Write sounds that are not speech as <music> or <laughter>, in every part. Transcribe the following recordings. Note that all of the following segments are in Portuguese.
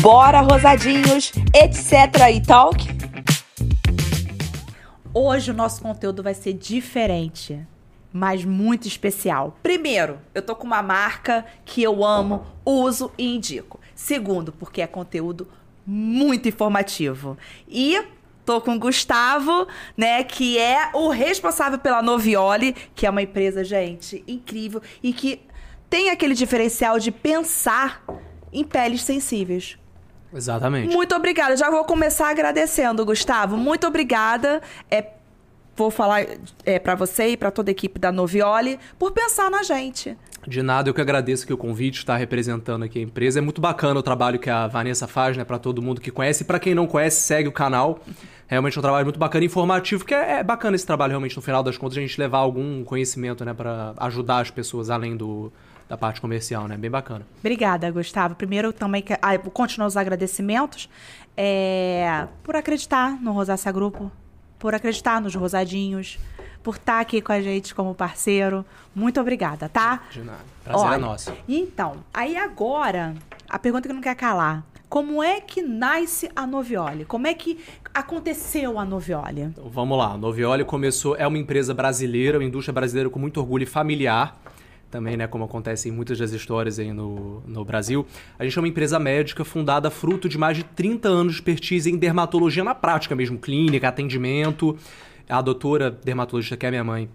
Bora, rosadinhos, etc. e talk? Hoje o nosso conteúdo vai ser diferente, mas muito especial. Primeiro, eu tô com uma marca que eu amo, uso e indico. Segundo, porque é conteúdo muito informativo. E tô com o Gustavo, né, que é o responsável pela Novioli, que é uma empresa, gente, incrível e que tem aquele diferencial de pensar em peles sensíveis. Exatamente. Muito obrigada. Já vou começar agradecendo, Gustavo. Muito obrigada. É, vou falar é, para você e para toda a equipe da Novioli por pensar na gente. De nada, eu que agradeço aqui o convite, estar representando aqui a empresa. É muito bacana o trabalho que a Vanessa faz, né, para todo mundo que conhece. E para quem não conhece, segue o canal. Realmente é um trabalho muito bacana e informativo, que é, é, bacana esse trabalho realmente, no final das contas, a gente levar algum conhecimento, né, para ajudar as pessoas além do, da parte comercial, né? Bem bacana. Obrigada, Gustavo. Primeiro, também ah, continuar os agradecimentos é, por acreditar no Rosácia Grupo, por acreditar nos Rosadinhos, por estar aqui com a gente como parceiro. Muito obrigada, tá? De nada. Prazer é Olha, é nosso. Então, aí agora, a pergunta que não quer calar. Como é que nasce a Novioli? Como é que aconteceu a Novioli? Então, vamos lá. A Novioli começou, é uma empresa brasileira, uma indústria brasileira com muito orgulho familiar também, né, como acontece em muitas das histórias aí no, no Brasil. A gente é uma empresa médica fundada fruto de mais de 30 anos de expertise em dermatologia na prática mesmo, clínica, atendimento. A doutora dermatologista, que é minha mãe,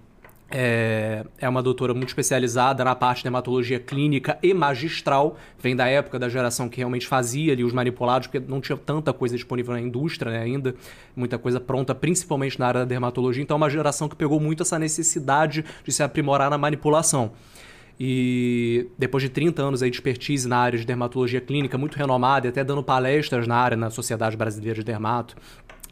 é, é uma doutora muito especializada na parte de dermatologia clínica e magistral. Vem da época da geração que realmente fazia ali os manipulados, porque não tinha tanta coisa disponível na indústria né, ainda, muita coisa pronta, principalmente na área da dermatologia. Então, é uma geração que pegou muito essa necessidade de se aprimorar na manipulação. E depois de 30 anos aí de expertise na área de dermatologia clínica, muito renomada, e até dando palestras na área, na Sociedade Brasileira de Dermato,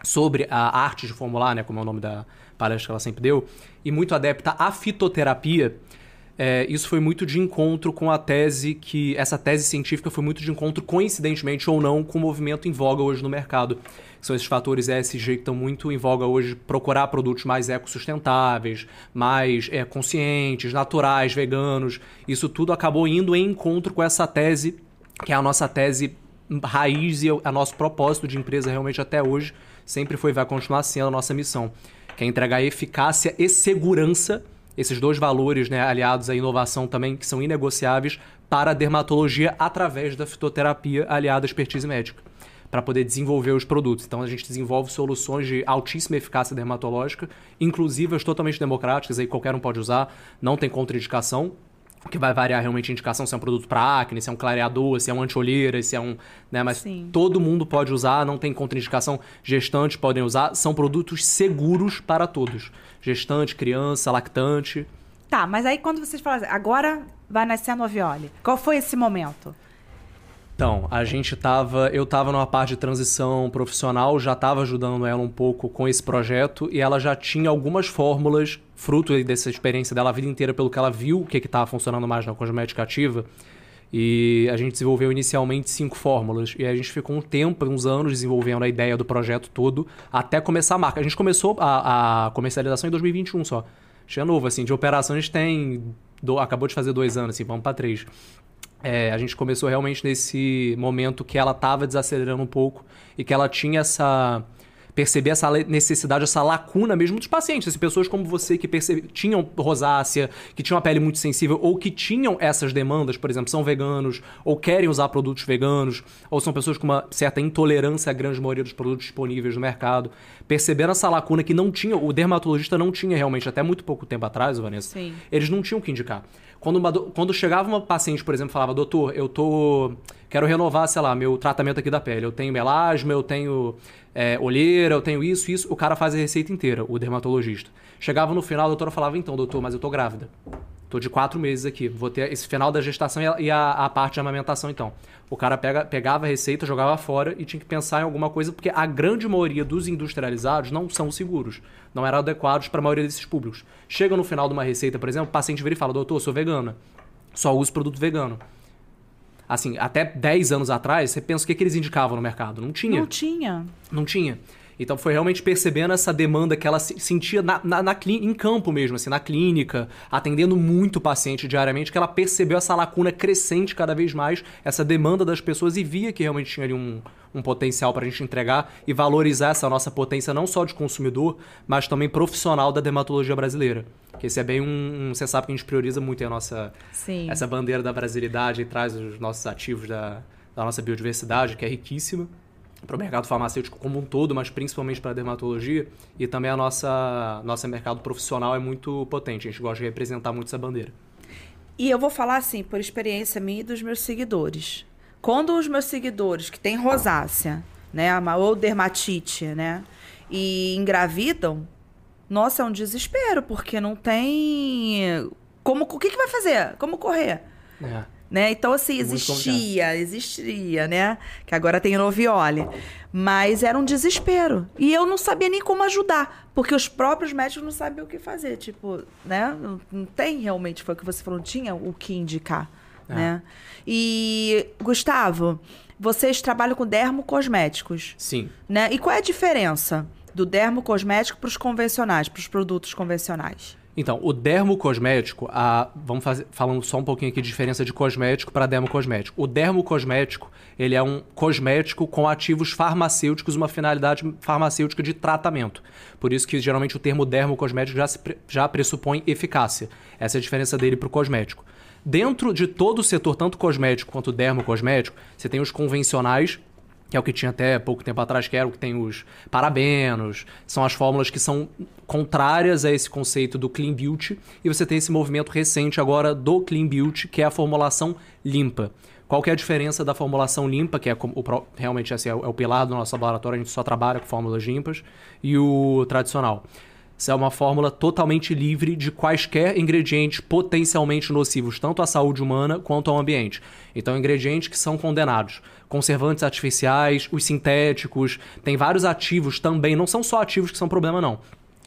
sobre a arte de formular, né, como é o nome da palestra que ela sempre deu, e muito adepta à fitoterapia, é, isso foi muito de encontro com a tese que. Essa tese científica foi muito de encontro, coincidentemente ou não, com o movimento em voga hoje no mercado. São esses fatores ESG que estão muito em voga hoje, procurar produtos mais ecossustentáveis, mais é, conscientes, naturais, veganos. Isso tudo acabou indo em encontro com essa tese, que é a nossa tese raiz e o nosso propósito de empresa realmente até hoje, sempre foi vai continuar sendo a nossa missão, que é entregar eficácia e segurança esses dois valores, né, aliados à inovação também, que são inegociáveis para a dermatologia através da fitoterapia aliada à expertise médica, para poder desenvolver os produtos. Então a gente desenvolve soluções de altíssima eficácia dermatológica, inclusivas totalmente democráticas, aí qualquer um pode usar, não tem contraindicação, que vai variar realmente a indicação se é um produto para acne, se é um clareador, se é um anti-olheira, se é um, né, mas Sim. todo mundo pode usar, não tem contraindicação, gestantes podem usar, são produtos seguros para todos. Gestante, criança, lactante. Tá, mas aí quando vocês falam, assim, agora vai nascer a Novioli. Qual foi esse momento? Então, a gente tava. Eu tava numa parte de transição profissional, já tava ajudando ela um pouco com esse projeto e ela já tinha algumas fórmulas, fruto dessa experiência dela a vida inteira, pelo que ela viu o que estava funcionando mais na cosmética ativa. E a gente desenvolveu inicialmente cinco fórmulas. E a gente ficou um tempo, uns anos, desenvolvendo a ideia do projeto todo até começar a marca. A gente começou a, a comercialização em 2021 só. Tinha novo, assim, de operação a gente tem. Do, acabou de fazer dois anos, assim, vamos para três. É, a gente começou realmente nesse momento que ela estava desacelerando um pouco e que ela tinha essa perceber essa necessidade, essa lacuna mesmo dos pacientes, assim, pessoas como você que percebe, tinham rosácea, que tinham a pele muito sensível ou que tinham essas demandas, por exemplo, são veganos ou querem usar produtos veganos, ou são pessoas com uma certa intolerância à grande maioria dos produtos disponíveis no mercado, perceberam essa lacuna que não tinha, o dermatologista não tinha realmente até muito pouco tempo atrás, Vanessa. Sim. Eles não tinham que indicar. Quando, uma, quando chegava uma paciente, por exemplo, falava, doutor, eu tô. Quero renovar, sei lá, meu tratamento aqui da pele. Eu tenho melasma, eu tenho é, olheira, eu tenho isso, isso. O cara faz a receita inteira, o dermatologista. Chegava no final, a doutora falava, então, doutor, mas eu tô grávida. Tô de quatro meses aqui. Vou ter esse final da gestação e a, a parte de amamentação, então. O cara pega, pegava a receita, jogava fora e tinha que pensar em alguma coisa, porque a grande maioria dos industrializados não são seguros não eram adequados para a maioria desses públicos. Chega no final de uma receita, por exemplo, o paciente vira e fala: Doutor, eu sou vegana, só uso produto vegano. Assim, até 10 anos atrás, você pensa o que, que eles indicavam no mercado? Não tinha. Não tinha. Não tinha. Então foi realmente percebendo essa demanda que ela sentia na, na, na em campo mesmo, assim, na clínica, atendendo muito paciente diariamente, que ela percebeu essa lacuna crescente cada vez mais, essa demanda das pessoas e via que realmente tinha ali um, um potencial para a gente entregar e valorizar essa nossa potência não só de consumidor, mas também profissional da dermatologia brasileira. Que esse é bem um, um você sabe que a gente prioriza muito a nossa Sim. essa bandeira da brasilidade e traz os nossos ativos da, da nossa biodiversidade, que é riquíssima para o mercado farmacêutico como um todo, mas principalmente para a dermatologia. E também a nossa nosso mercado profissional é muito potente. A gente gosta de representar muito essa bandeira. E eu vou falar assim, por experiência minha e dos meus seguidores. Quando os meus seguidores que têm rosácea, né, ou dermatite, né, e engravidam, nossa, é um desespero, porque não tem como o que, que vai fazer? Como correr? É. Né? Então, assim, existia, existiria, né? Que agora tem o Noviole. Mas era um desespero. E eu não sabia nem como ajudar, porque os próprios médicos não sabiam o que fazer. Tipo, né? Não, não tem realmente, foi o que você falou, não tinha o que indicar, é. né? E, Gustavo, vocês trabalham com dermocosméticos. Sim. Né? E qual é a diferença do dermocosmético para os convencionais, para os produtos convencionais? Então, o dermocosmético, a, vamos fazer, falando só um pouquinho aqui de diferença de cosmético para dermocosmético. O dermocosmético, ele é um cosmético com ativos farmacêuticos, uma finalidade farmacêutica de tratamento. Por isso que geralmente o termo dermocosmético já, se, já pressupõe eficácia. Essa é a diferença dele para o cosmético. Dentro de todo o setor, tanto cosmético quanto dermocosmético, você tem os convencionais, que é o que tinha até pouco tempo atrás, que era o que tem os parabenos, são as fórmulas que são contrárias a esse conceito do clean beauty, e você tem esse movimento recente agora do clean beauty, que é a formulação limpa. Qual é a diferença da formulação limpa, que é o, realmente assim, é o pilar do nosso laboratório, a gente só trabalha com fórmulas limpas, e o tradicional? Isso é uma fórmula totalmente livre de quaisquer ingredientes potencialmente nocivos, tanto à saúde humana quanto ao ambiente. Então, ingredientes que são condenados. Conservantes artificiais, os sintéticos, tem vários ativos também, não são só ativos que são problema, não.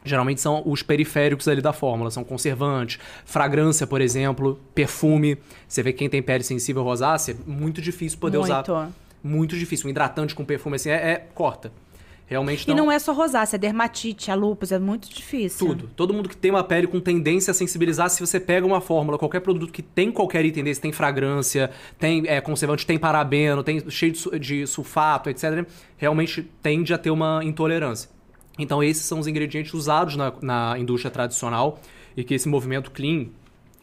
Geralmente são os periféricos ali da fórmula, são conservantes, fragrância, por exemplo, perfume. Você vê que quem tem pele sensível rosácea, é muito difícil poder muito. usar. Muito difícil. Um hidratante com perfume assim é, é corta. Realmente não. E não é só rosácea, é dermatite, a lúpus, é muito difícil. Tudo. Todo mundo que tem uma pele com tendência a sensibilizar, se você pega uma fórmula, qualquer produto que tem qualquer item desse, tem fragrância, tem é, conservante, tem parabeno, tem cheio de, de sulfato, etc., realmente tende a ter uma intolerância. Então, esses são os ingredientes usados na, na indústria tradicional e que esse movimento clean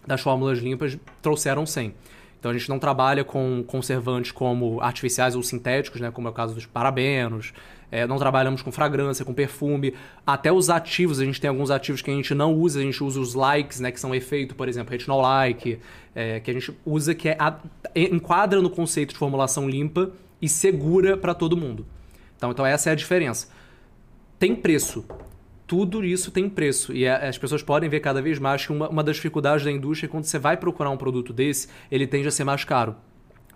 das fórmulas limpas trouxeram sem. Então a gente não trabalha com conservantes como artificiais ou sintéticos, né, como é o caso dos parabenos, é, não trabalhamos com fragrância, com perfume. Até os ativos, a gente tem alguns ativos que a gente não usa, a gente usa os likes, né? Que são efeito, por exemplo, retinol like, é, que a gente usa, que é a, enquadra no conceito de formulação limpa e segura para todo mundo. Então, então essa é a diferença. Tem preço. Tudo isso tem preço. E as pessoas podem ver cada vez mais que uma, uma das dificuldades da indústria é quando você vai procurar um produto desse, ele tende a ser mais caro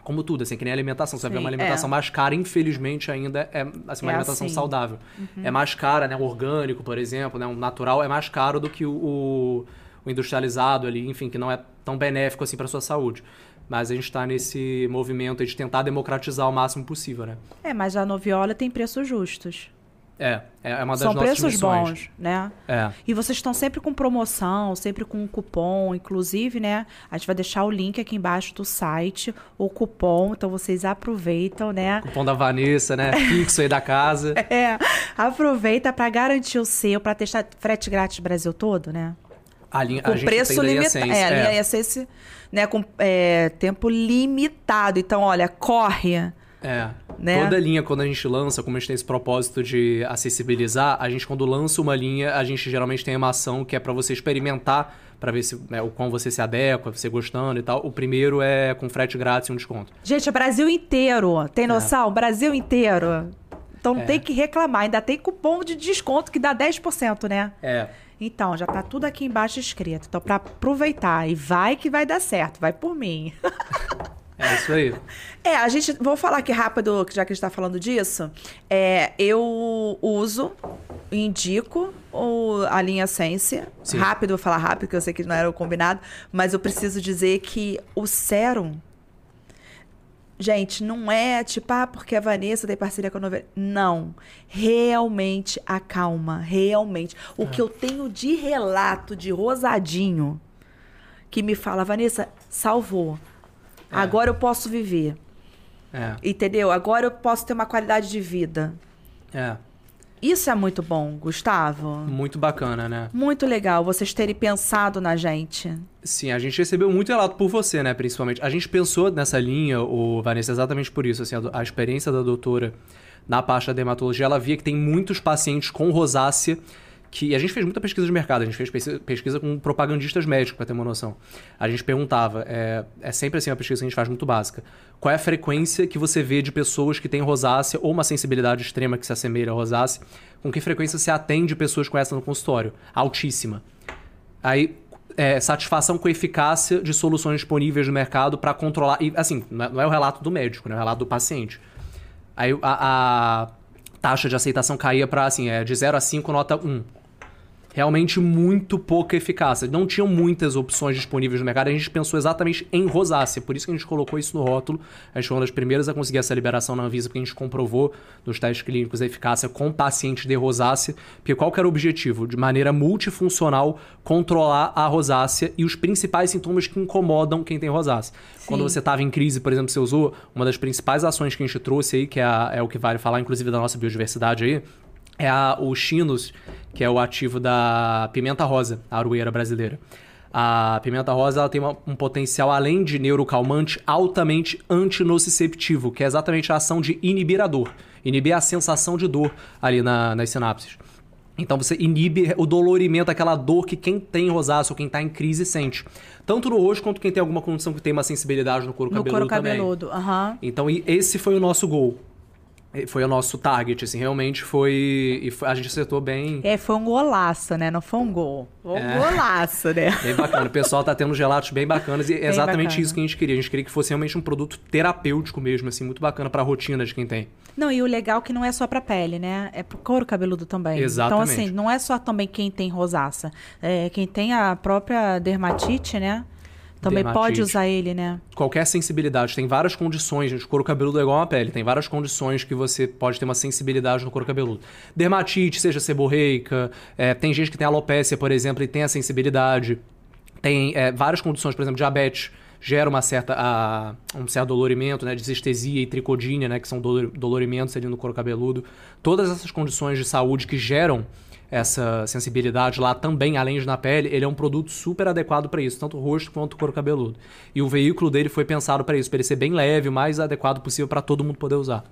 como tudo, assim, que nem alimentação. Você vê uma alimentação é. mais cara, infelizmente, ainda é assim, uma é alimentação assim. saudável. Uhum. É mais cara, né? O orgânico, por exemplo, né? O natural é mais caro do que o, o, o industrializado ali, enfim, que não é tão benéfico assim para sua saúde. Mas a gente está nesse movimento de tentar democratizar o máximo possível, né? É, mas a Noviola tem preços justos. É, é uma das São nossas preços missões. bons, né? É. E vocês estão sempre com promoção, sempre com cupom, inclusive, né? A gente vai deixar o link aqui embaixo do site, o cupom, então vocês aproveitam, né? Cupom da Vanessa, né? <laughs> Fixo aí da casa. É, aproveita para garantir o seu, para testar frete grátis Brasil todo, né? A linha, com a preço limitado. É, a linha é. Essence, né? Com é, tempo limitado. Então, olha, corre é. Né? Toda linha, quando a gente lança, como a gente tem esse propósito de acessibilizar, a gente, quando lança uma linha, a gente geralmente tem uma ação que é para você experimentar, para ver se, né, o quão você se adequa, você gostando e tal. O primeiro é com frete grátis e um desconto. Gente, é Brasil inteiro. Tem é. noção? É. Brasil inteiro. Então é. tem que reclamar. Ainda tem cupom de desconto que dá 10%, né? É. Então, já tá tudo aqui embaixo escrito. Então, para aproveitar. E vai que vai dar certo. Vai por mim. <laughs> É isso aí. <laughs> É, a gente. Vou falar aqui rápido, já que a gente tá falando disso. É, eu uso, indico o, a linha Sense. Sim. Rápido, vou falar rápido, que eu sei que não era o combinado. Mas eu preciso dizer que o sérum Gente, não é tipo, ah, porque a Vanessa tem parceria com a novela. Não. Realmente acalma. Realmente. O É. que eu tenho de relato de Rosadinho que me fala, Vanessa, salvou. É. Agora eu posso viver. É, Entendeu? Agora eu posso ter uma qualidade de vida. é. Isso é muito bom, Gustavo. Muito bacana, né? Muito legal vocês terem pensado na gente. Sim, a gente recebeu muito relato por você, né, principalmente. A gente pensou nessa linha, o Vanessa, exatamente por isso, assim, a, a experiência da doutora na parte da dermatologia, ela via que tem muitos pacientes com rosácea que a gente fez muita pesquisa de mercado, a gente fez pesquisa, com propagandistas médicos, para ter uma noção. A gente perguntava, é, é sempre assim uma pesquisa que a gente faz muito básica, qual é a frequência que você vê de pessoas que têm rosácea ou uma sensibilidade extrema que se assemelha à rosácea, com que frequência você atende pessoas com essa no consultório? Altíssima. Aí, é, satisfação com eficácia de soluções disponíveis no mercado para controlar. E, assim, não é, não é o relato do médico, né? é o relato do paciente. Aí a, a taxa de aceitação caía para, assim, é, de 0 a 5, nota 1. Realmente muito pouca eficácia. Não tinham muitas opções disponíveis no mercado. A gente pensou exatamente em rosácea. Por isso que a gente colocou isso no rótulo. A gente foi uma das primeiras a conseguir essa liberação na Anvisa, porque a gente comprovou nos testes clínicos a eficácia com pacientes de rosácea. Porque qual que era o objetivo? De maneira multifuncional, controlar a rosácea e os principais sintomas que incomodam quem tem rosácea. Quando você estava em crise, por exemplo, você usou uma das principais ações que a gente trouxe aí, que é, a- é o que vale falar, inclusive, da nossa biodiversidade aí, é a, o Chinos, que é o ativo da pimenta rosa, a aroeira brasileira. A pimenta rosa ela tem uma- um potencial, além de neurocalmante, altamente antinociceptivo, que é exatamente a ação de inibir a dor. Inibir a sensação de dor ali na- nas sinapses. Então você inibe o dolorimento, aquela dor que quem tem rosácea ou quem está em crise sente. Tanto no rosto quanto quem tem alguma condição que tem uma sensibilidade no couro No cabeludo couro também. cabeludo. Aham. Então, e esse foi o nosso gol. Foi o nosso target, assim, realmente foi. E foi- a gente acertou bem. É, foi um golaço, né? Não foi um gol. Foi um É. golaço, né? <laughs> Bem bacana. O pessoal tá tendo relatos bem bacanas e é exatamente bacana. isso que a gente queria. A gente queria que fosse realmente um produto terapêutico mesmo, assim, muito bacana pra rotina de quem tem. Não, e o legal é que não é só pra pele, né? É pro couro cabeludo também. Exatamente. Então, assim, não é só também quem tem rosácea. É, quem tem a própria dermatite, né? Também pode usar ele, né? Qualquer sensibilidade, tem várias condições, gente. O couro cabeludo é igual uma pele, tem várias condições que você pode ter uma sensibilidade no couro cabeludo. Dermatite, seja seborreica, é, tem gente que tem alopécia, por exemplo, e tem a sensibilidade. Tem é, várias condições, por exemplo, diabetes gera uma certa, a- um certo dolorimento, né? Disestesia e tricodínia, né? Que são dolor- dolorimentos ali no couro cabeludo. Todas essas condições de saúde que geram essa sensibilidade lá também, além de na pele, ele é um produto super adequado para isso, tanto o rosto quanto o couro cabeludo. E o veículo dele foi pensado para isso, para ele ser bem leve, o mais adequado possível para todo mundo poder usar.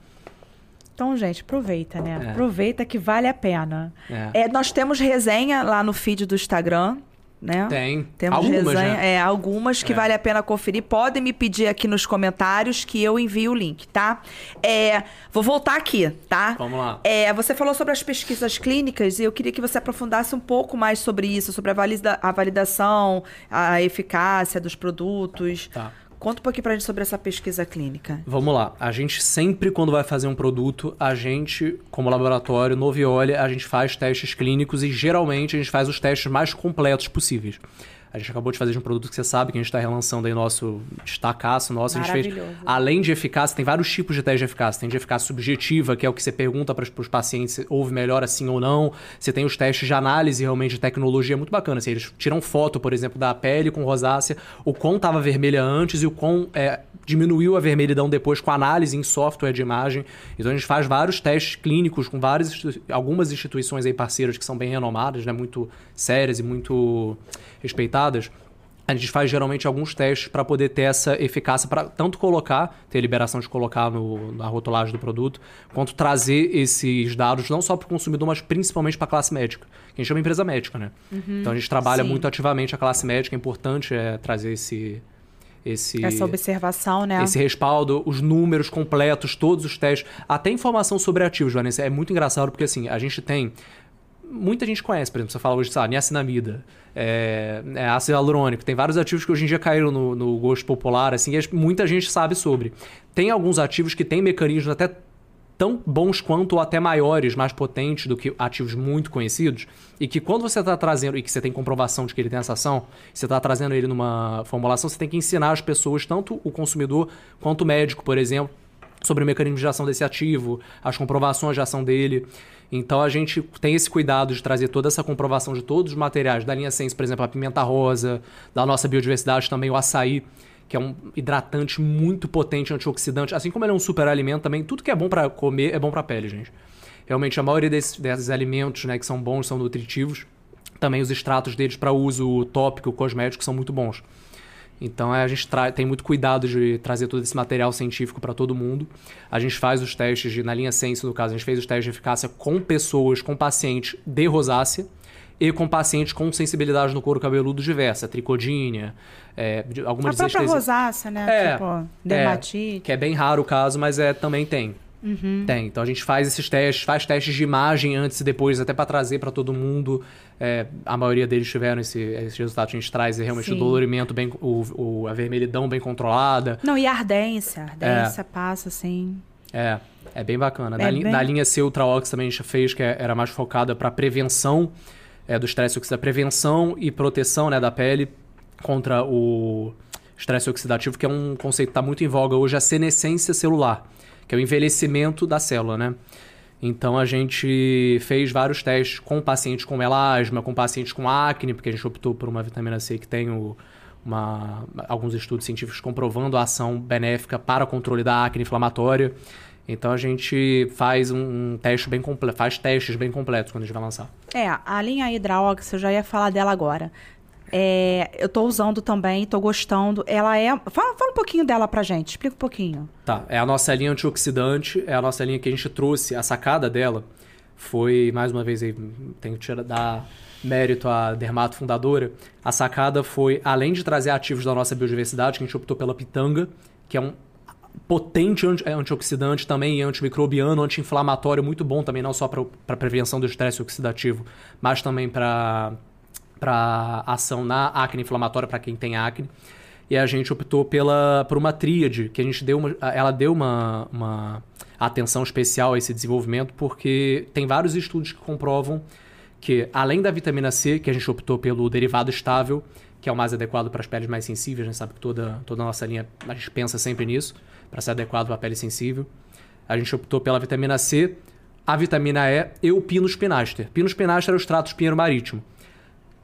Então, gente, aproveita, né? É. Aproveita que vale a pena. É. É, nós temos resenha lá no feed do Instagram, né? Tem. Temos Algumas, resenha, né? é, algumas que É. vale a pena conferir. Podem me pedir aqui nos comentários que eu envio o link, tá? É, vou voltar aqui, tá? Vamos lá. É, você falou sobre as pesquisas clínicas e eu queria que você aprofundasse um pouco mais sobre isso, sobre a, valida- a validação, a eficácia dos produtos. Tá. Conta um pouquinho pra gente sobre essa pesquisa clínica. Vamos lá. A gente sempre, quando vai fazer um produto, a gente, como laboratório, no Viole, a gente faz testes clínicos e geralmente a gente faz os testes mais completos possíveis. A gente acabou de fazer de um produto que você sabe que a gente está relançando aí nosso destacaço nosso. A gente fez, além de eficácia, tem vários tipos de teste de eficácia. Tem de eficácia subjetiva, que é o que você pergunta para os pacientes se houve melhor assim ou não. Você tem os testes de análise realmente de tecnologia muito bacana. Assim, eles tiram foto, por exemplo, da pele com rosácea, o quão estava vermelha antes e o quão é, diminuiu a vermelhidão depois com análise em software de imagem. Então a gente faz vários testes clínicos com várias algumas instituições aí parceiras que são bem renomadas, né, muito sérias e muito respeitadas. A gente faz geralmente alguns testes para poder ter essa eficácia para tanto colocar, ter liberação de colocar no, na rotulagem do produto, quanto trazer esses dados não só para o consumidor, mas principalmente para a classe médica. Que a gente chama empresa médica, né? Então a gente trabalha Sim. muito ativamente a classe médica, é importante é, trazer esse esse Essa observação, né? esse respaldo, os números completos, todos os testes, até informação sobre ativos, Vanessa. É muito engraçado porque assim, a gente tem. Muita gente conhece, por exemplo, você fala hoje, sabe, niacinamida, é, é, ácido hialurônico, tem vários ativos que hoje em dia caíram no, no gosto popular, assim, e muita gente sabe sobre. Tem alguns ativos que têm mecanismos até tão bons quanto ou até maiores, mais potentes do que ativos muito conhecidos, e que quando você está trazendo, e que você tem comprovação de que ele tem essa ação, você está trazendo ele numa formulação, você tem que ensinar as pessoas, tanto o consumidor quanto o médico, por exemplo, sobre o mecanismo de ação desse ativo, as comprovações de ação dele. Então a gente tem esse cuidado de trazer toda essa comprovação de todos os materiais da linha Sense, por exemplo, a pimenta rosa, da nossa biodiversidade também o açaí, que é um hidratante muito potente, antioxidante, assim como ele é um super alimento também, tudo que é bom para comer é bom para a pele, gente. Realmente a maioria desses, desses alimentos, né, que são bons, são nutritivos. Também os extratos deles para uso tópico, cosmético são muito bons. Então a gente tem muito cuidado de trazer todo esse material científico para todo mundo. A gente faz os testes de, na linha Sense, no caso, a gente fez os testes de eficácia com pessoas, com pacientes de rosácea e com pacientes com sensibilidade no couro cabeludo diversa, tricodínia, é, algumas A própria rosácea, né? É, tipo, dermatite. É, que é bem raro o caso, mas é, também tem. Uhum. Tem. Então a gente faz esses testes, faz testes de imagem antes e depois, até para trazer para todo mundo. É, a maioria deles tiveram esse, esse resultado. A gente traz realmente Sim. o dolorimento bem, o, o, a vermelhidão bem controlada. Não, e a ardência. A ardência é. passa assim. É, é bem bacana. É na, bem... na linha C Ultra Ox também a gente fez, que é, era mais focada para prevenção é, do estresse oxidativo, prevenção e proteção né, da pele contra o estresse oxidativo, que é um conceito que está muito em voga hoje, a senescência celular que é o envelhecimento da célula, né? Então a gente fez vários testes com pacientes com melasma, com pacientes com acne, porque a gente optou por uma vitamina C que tem o, uma, alguns estudos científicos comprovando a ação benéfica para o controle da acne inflamatória. Então a gente faz um, um teste bem completo, faz testes bem completos quando a gente vai lançar. É, a linha Hidraox, eu já ia falar dela agora. É, eu estou usando também, estou gostando. Ela é. Fala, fala um pouquinho dela pra gente, explica um pouquinho. Tá, é a nossa linha antioxidante, é a nossa linha que a gente trouxe. A sacada dela foi, mais uma vez, aí, tenho que dar mérito à dermato fundadora. A sacada foi, além de trazer ativos da nossa biodiversidade, que a gente optou pela pitanga, que é um potente anti é, antioxidante também, antimicrobiano, anti-inflamatório, muito bom também, não só para prevenção do estresse oxidativo, mas também para para ação na acne inflamatória para quem tem acne. E a gente optou pela, por uma tríade, que a gente deu uma, ela deu uma, uma atenção especial a esse desenvolvimento, porque tem vários estudos que comprovam que, além da vitamina C, que a gente optou pelo derivado estável, que é o mais adequado para as peles mais sensíveis, a gente sabe que toda, toda a nossa linha, a gente pensa sempre nisso, para ser adequado para a pele sensível. A gente optou pela vitamina C, a vitamina E e o pinus pinaster. Pinus pinaster é o extrato pinheiro marítimo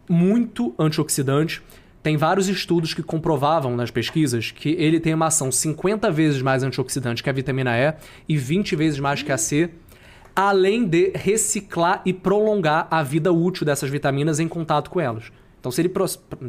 muito antioxidante. Tem vários estudos que comprovavam nas pesquisas que ele tem uma ação 50 vezes mais antioxidante que a vitamina E e 20 vezes mais que a C, além de reciclar e prolongar a vida útil dessas vitaminas em contato com elas. Então, se ele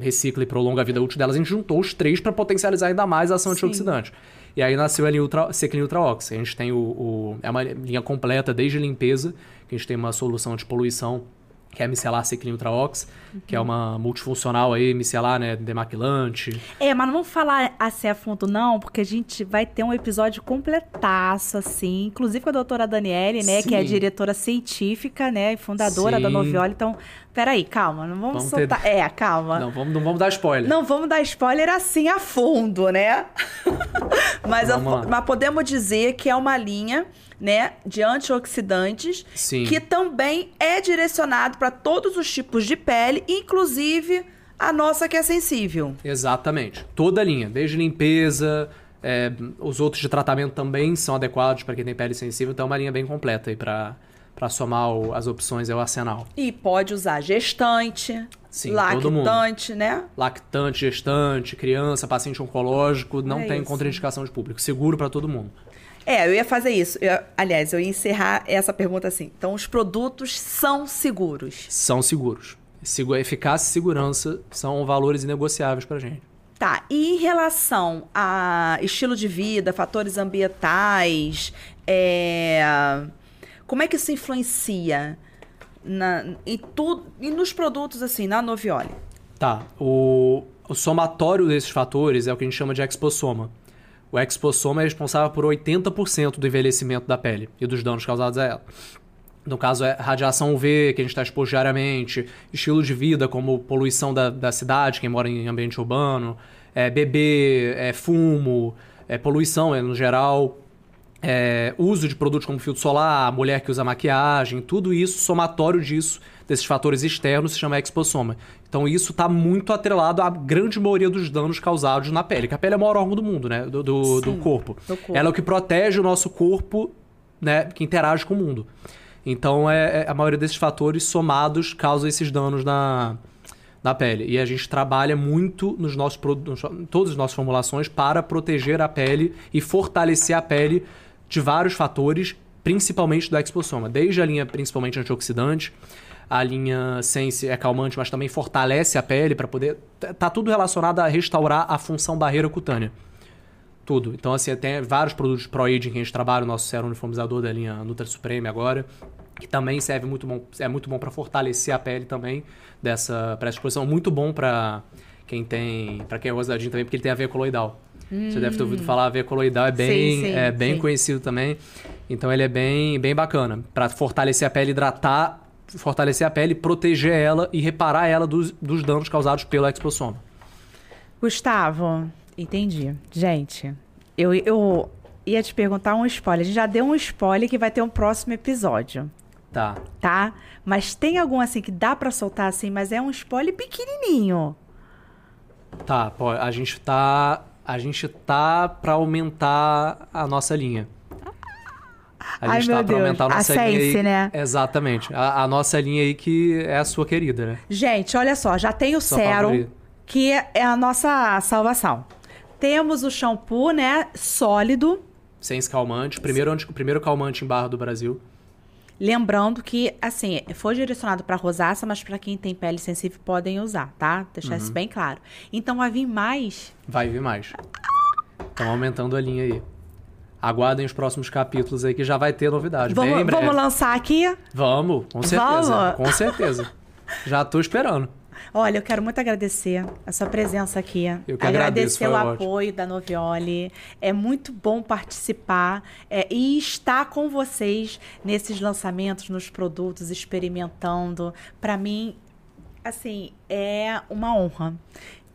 recicla e prolonga a vida útil delas, a gente juntou os três para potencializar ainda mais a ação Sim. antioxidante. E aí nasceu a linha Ultra, Seclin Ultra Ox. A gente tem o, o, É uma linha completa, desde limpeza, que a gente tem uma solução de poluição que é micelar Seclin Ultra Ox, uhum. que é uma multifuncional aí, micelar, né, demaquilante. É, mas não vamos falar assim a fundo não, porque a gente vai ter um episódio completaço, assim, inclusive com a doutora Daniele, né, Sim. que é diretora científica, né, e fundadora Sim. da Novioli, então, peraí, calma, não vamos, vamos soltar... Ter... É, calma. Não vamos, não vamos dar spoiler. Não vamos dar spoiler assim a fundo, né? <laughs> mas, a, mas podemos dizer que é uma linha né, de antioxidantes, Sim. que também é direcionado para todos os tipos de pele, inclusive a nossa que é sensível. Exatamente. Toda a linha, desde limpeza, é, os outros de tratamento também são adequados para quem tem pele sensível, então é uma linha bem completa aí para para somar o, as opções é o arsenal. E pode usar gestante, Sim, lactante, né? Lactante, gestante, criança, paciente oncológico, não é tem isso. contraindicação de público. Seguro para todo mundo. É, eu ia fazer isso. Eu, aliás, eu ia encerrar essa pergunta assim. Então, os produtos são seguros? São seguros. Eficácia e segurança são valores inegociáveis para gente. Tá. E em relação a estilo de vida, fatores ambientais, é... como é que isso influencia na, em tudo, e nos produtos assim, na Novioli? Tá. O, o somatório desses fatores é o que a gente chama de exposoma. O exposoma é responsável por 80% do envelhecimento da pele e dos danos causados a ela. No caso, é radiação UV, que a gente está exposto diariamente, estilo de vida, como poluição da, da cidade, quem mora em ambiente urbano, é, bebê, é, fumo, é, poluição é, no geral. É, uso de produtos como filtro solar, mulher que usa maquiagem, tudo isso, somatório disso, desses fatores externos, se chama exposoma. Então isso está muito atrelado à grande maioria dos danos causados na pele, que a pele é o maior órgão do mundo, né? Do, do, do corpo. do corpo. Ela é o que protege o nosso corpo, né? Que interage com o mundo. Então é, é- a maioria desses fatores somados causam esses danos na, na pele. E a gente trabalha muito nos nossos produtos, todas as nossas formulações para proteger a pele e fortalecer a pele de vários fatores, principalmente do exposoma. Desde a linha principalmente antioxidante, a linha Sense é calmante, mas também fortalece a pele para poder. tá- Tá tudo relacionado a restaurar a função barreira cutânea. Tudo. Então, assim, tem vários produtos Pro-Aging que a gente trabalha, o nosso sérum uniformizador da linha Nutra Supreme agora, que também serve muito bom, é muito bom para fortalecer a pele também dessa para exposição, muito bom para quem tem, para quem é rosadinho também, porque ele tem a veia coloidal. Você deve ter ouvido falar, a veia coloidal é bem, Sim, sim, é bem sim. conhecido também. Então ele é bem, bem bacana para fortalecer a pele, hidratar, fortalecer a pele, proteger ela e reparar ela dos, dos danos causados pelo exposoma. Gustavo, entendi. Gente, eu, eu ia te perguntar um spoiler. A gente já deu um spoiler que vai ter um próximo episódio, Tá. tá? Mas tem algum assim que dá pra soltar assim, mas é um spoiler pequenininho. Tá, pô, a gente tá. A gente tá pra aumentar a nossa linha. A Ai, gente meu tá pra Deus. aumentar a A nossa linha. Sense, aí. né? Exatamente. A, a nossa linha aí que é a sua querida, né? Gente, olha só, já tem o Sua favorita. que é a nossa salvação. Temos o shampoo, né, sólido. Sem escalmante. Primeiro, anti- primeiro calmante em barra do Brasil. Lembrando que, assim, foi direcionado para rosácea, mas para quem tem pele sensível podem usar, tá? Deixar Uhum. isso bem claro. Então vai vir mais. Vai vir mais. Estão aumentando a linha aí. Aguardem os próximos capítulos aí que já vai ter novidade. Vamos, vamos lançar aqui. Vamos, com certeza. Vamos? Com certeza. <laughs> Já tô esperando. Olha, eu quero muito agradecer a sua presença aqui. Eu que agradecer agradeço, o ótimo. apoio da Novioli. É muito bom participar é, e estar com vocês nesses lançamentos, nos produtos, experimentando. Para mim, assim, é uma honra.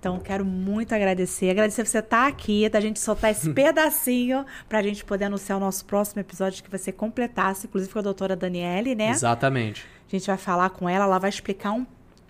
Então, quero muito agradecer. Agradecer você estar aqui, da gente soltar esse <laughs> pedacinho pra gente poder anunciar o nosso próximo episódio que vai ser completasse, inclusive com a doutora Daniele, né? Exatamente. A gente vai falar com ela, ela vai explicar um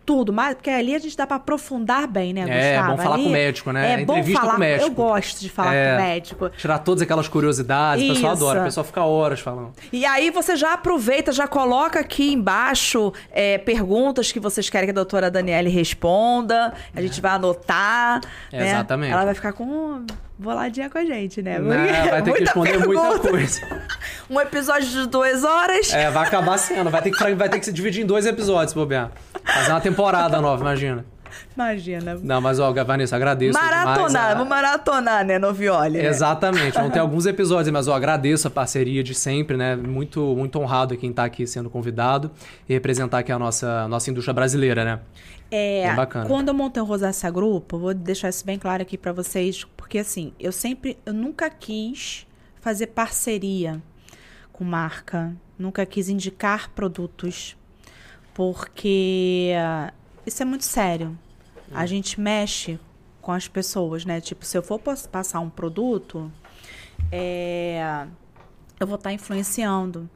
tudo, mas porque ali a gente dá pra aprofundar bem, né, É, Gustavo? bom falar Ali com o médico, né? É bom Entrevista falar, com o médico. eu gosto de falar É. com o médico. Tirar todas aquelas curiosidades, o pessoal Isso. adora, o pessoal fica horas falando. E aí você já aproveita, já coloca aqui embaixo é, perguntas que vocês querem que a doutora Daniele responda. A gente vai anotar. né? Exatamente. Ela vai ficar com boladinha com a gente, né? Né? Vai ter que Muita responder muita pergunta. coisa. <laughs> Um episódio de duas horas. É, vai acabar sendo. Vai ter que, vai ter que se dividir em dois episódios, bobear. Fazer uma temporada nova, imagina. Imagina. Não, mas ó, Vanessa, agradeço. maratonar, a- vamos maratonar, né, Novioli? né? Exatamente, vão ter <laughs> alguns episódios, mas eu agradeço a parceria de sempre, né? Muito, muito honrado quem tá aqui sendo convidado e representar aqui a nossa, nossa indústria brasileira, né? É, Bem bacana. quando eu montei o Rosácea Grupo, vou deixar isso bem claro aqui pra vocês, porque assim, eu sempre, eu nunca quis fazer parceria com marca, nunca quis indicar produtos, porque ah, isso é muito sério. A gente mexe com as pessoas, né? Tipo, se eu for pas- passar um produto, é, eu vou estar influenciando.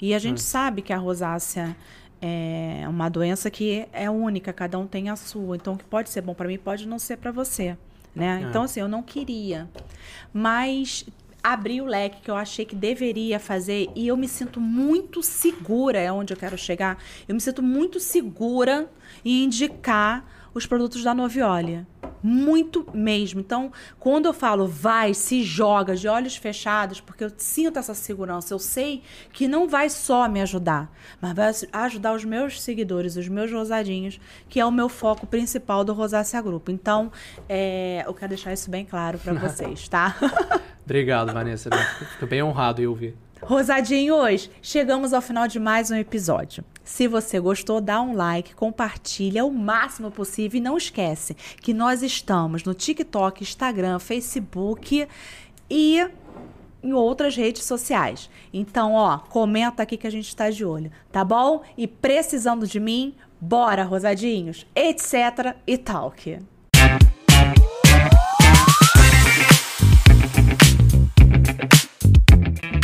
E a gente sabe que a rosácea é uma doença que é única, cada um tem a sua. Então, o que pode ser bom para mim pode não ser para você, né? É. Então, assim, eu não queria. Mas abri o leque que eu achei que deveria fazer e eu me sinto muito segura, é onde eu quero chegar. Eu me sinto muito segura em indicar os produtos da Novioli. Muito mesmo. Então, quando eu falo vai, se joga de olhos fechados, porque eu sinto essa segurança, eu sei que não vai só me ajudar, mas vai ajudar os meus seguidores, os meus rosadinhos, que é o meu foco principal do Rosácea Grupo. Então, é, eu quero deixar isso bem claro para <laughs> vocês, tá? Obrigado, Vanessa. Fico bem honrado em ouvir. Rosadinhos, chegamos ao final de mais um episódio. Se você gostou, dá um like, compartilha o máximo possível e não esquece que nós estamos no TikTok, Instagram, Facebook e em outras redes sociais. Então, ó, comenta aqui que a gente está de olho, tá bom? E precisando de mim, bora, rosadinhos, etc e talk.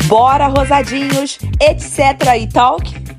Bora, rosadinhos, etc. e talk.